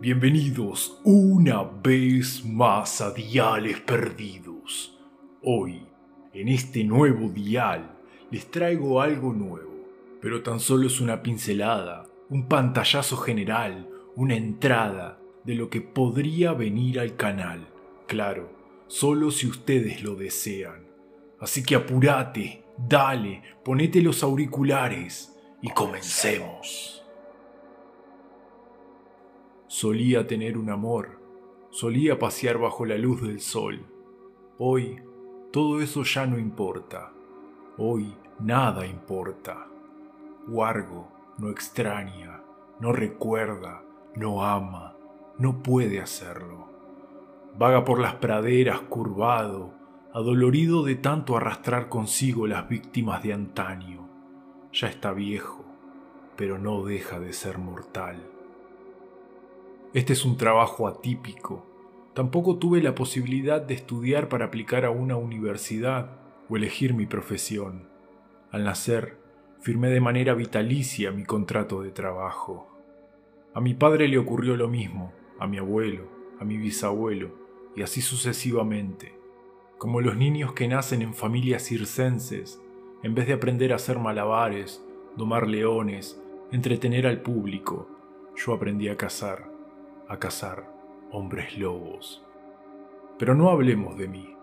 Bienvenidos una vez más a Diales Perdidos. Hoy, en este nuevo dial, les traigo algo nuevo, pero tan solo es una pincelada, un pantallazo general, una entrada de lo que podría venir al canal. Claro, solo si ustedes lo desean. Así que apúrate, dale, ponete los auriculares y comencemos. Solía tener un amor, solía pasear bajo la luz del sol. Hoy todo eso ya no importa. Hoy nada importa. Wargo no extraña, no recuerda, no ama, no puede hacerlo. Vaga por las praderas curvado, adolorido de tanto arrastrar consigo las víctimas de antaño. Ya está viejo, pero no deja de ser mortal. Este es un trabajo atípico. Tampoco tuve la posibilidad de estudiar para aplicar a una universidad o elegir mi profesión. Al nacer, firmé de manera vitalicia mi contrato de trabajo. A mi padre le ocurrió lo mismo, a mi abuelo, a mi bisabuelo, y así sucesivamente. Como los niños que nacen en familias circenses, en vez de aprender a hacer malabares, domar leones, entretener al público, yo aprendí a cazar a cazar hombres lobos. Pero no hablemos de mí,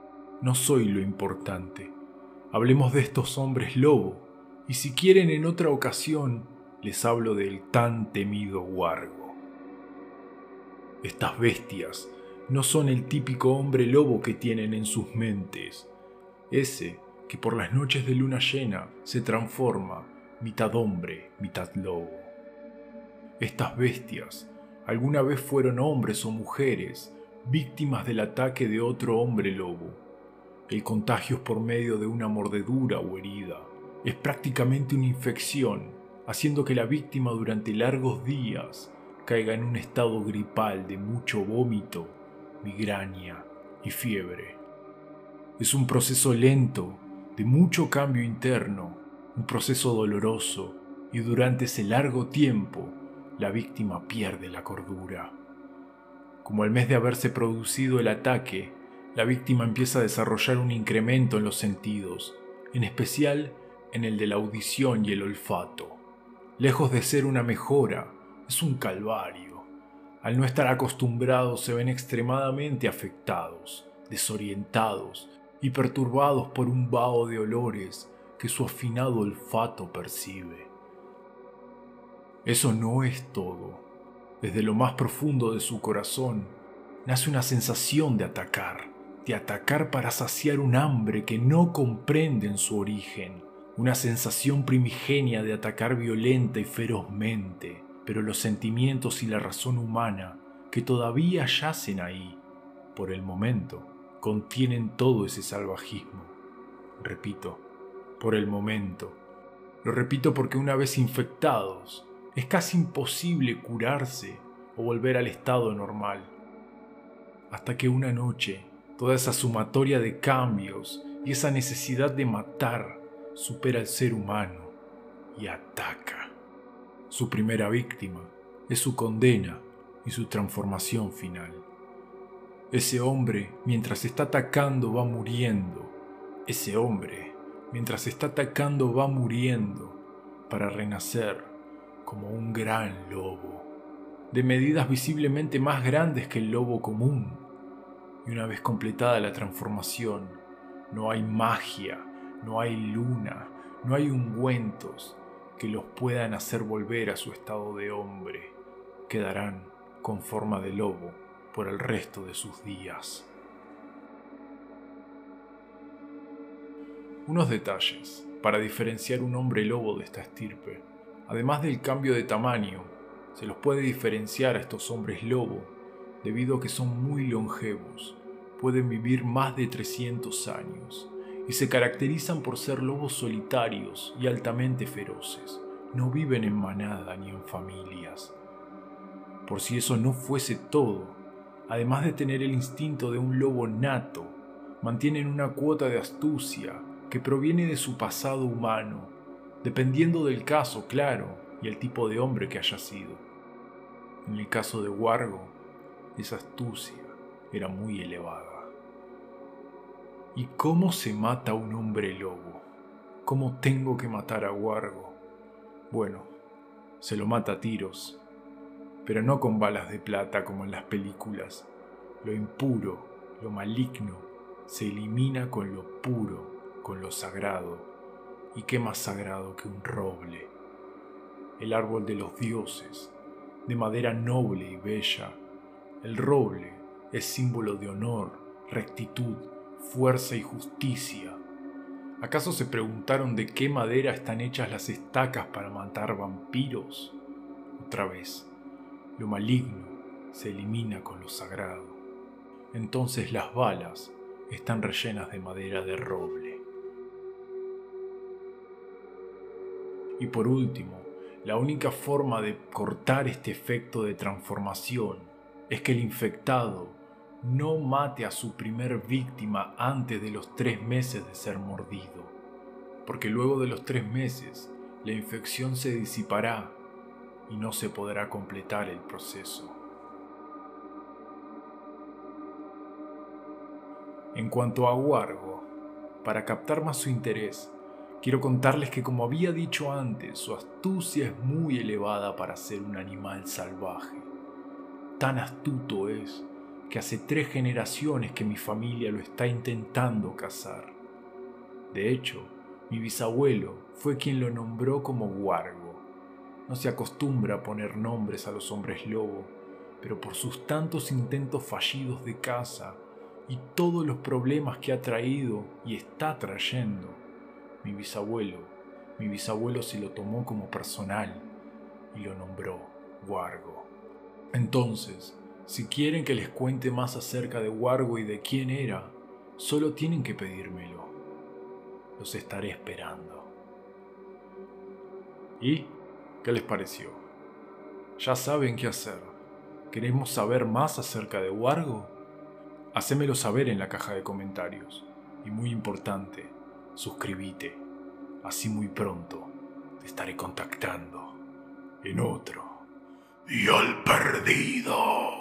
no soy lo importante. Hablemos de estos hombres lobo, y si quieren en otra ocasión, les hablo del tan temido Wargo. Estas bestias no son el típico hombre lobo que tienen en sus mentes, ese que por las noches de luna llena se transforma mitad hombre, mitad lobo. Estas bestias alguna vez fueron hombres o mujeres víctimas del ataque de otro hombre lobo. El contagio es por medio de una mordedura o herida. Es prácticamente una infección, haciendo que la víctima durante largos días caiga en un estado gripal de mucho vómito, migraña y fiebre. Es un proceso lento, de mucho cambio interno, un proceso doloroso, y durante ese largo tiempo la víctima pierde la cordura. Como al mes de haberse producido el ataque, la víctima empieza a desarrollar un incremento en los sentidos, en especial en el de la audición y el olfato. Lejos de ser una mejora, es un calvario. Al no estar acostumbrados se ven extremadamente afectados, desorientados y perturbados por un vaho de olores que su afinado olfato percibe. Eso no es todo. Desde lo más profundo de su corazón nace una sensación de atacar, de atacar para saciar un hambre que no comprende en su origen, una sensación primigenia de atacar violenta y ferozmente, pero los sentimientos y la razón humana que todavía yacen ahí, por el momento, contienen todo ese salvajismo. Repito, por el momento. Lo repito porque una vez infectados, es casi imposible curarse o volver al estado normal. Hasta que una noche, toda esa sumatoria de cambios y esa necesidad de matar supera al ser humano y ataca. Su primera víctima es su condena y su transformación final. Ese hombre, mientras está atacando, va muriendo. Ese hombre, mientras está atacando, va muriendo para renacer como un gran lobo, de medidas visiblemente más grandes que el lobo común. Y una vez completada la transformación, no hay magia, no hay luna, no hay ungüentos que los puedan hacer volver a su estado de hombre. Quedarán con forma de lobo por el resto de sus días. Unos detalles para diferenciar un hombre lobo de esta estirpe. Además del cambio de tamaño, se los puede diferenciar a estos hombres lobo debido a que son muy longevos, pueden vivir más de 300 años y se caracterizan por ser lobos solitarios y altamente feroces. No viven en manada ni en familias. Por si eso no fuese todo, además de tener el instinto de un lobo nato, mantienen una cuota de astucia que proviene de su pasado humano dependiendo del caso, claro, y el tipo de hombre que haya sido. En el caso de Wargo, esa astucia era muy elevada. ¿Y cómo se mata un hombre lobo? ¿Cómo tengo que matar a Wargo? Bueno, se lo mata a tiros, pero no con balas de plata como en las películas. Lo impuro, lo maligno, se elimina con lo puro, con lo sagrado. ¿Y qué más sagrado que un roble? El árbol de los dioses, de madera noble y bella. El roble es símbolo de honor, rectitud, fuerza y justicia. ¿Acaso se preguntaron de qué madera están hechas las estacas para matar vampiros? Otra vez, lo maligno se elimina con lo sagrado. Entonces las balas están rellenas de madera de roble. Y por último, la única forma de cortar este efecto de transformación es que el infectado no mate a su primer víctima antes de los tres meses de ser mordido, porque luego de los tres meses la infección se disipará y no se podrá completar el proceso. En cuanto a Wargo, para captar más su interés, quiero contarles que como había dicho antes, su astucia es muy elevada para ser un animal salvaje. Tan astuto es que hace tres generaciones que mi familia lo está intentando cazar. De hecho, mi bisabuelo fue quien lo nombró como Wargo. No se acostumbra a poner nombres a los hombres lobo, pero por sus tantos intentos fallidos de caza y todos los problemas que ha traído y está trayendo, mi bisabuelo, mi bisabuelo se lo tomó como personal y lo nombró Wargo. Entonces, si quieren que les cuente más acerca de Wargo y de quién era, solo tienen que pedírmelo. Los estaré esperando. ¿Y qué les pareció? Ya saben qué hacer. ¿Queremos saber más acerca de Wargo? Hacémelo saber en la caja de comentarios. Y muy importante, suscríbete. Así muy pronto te estaré contactando en otro. Y al perdido.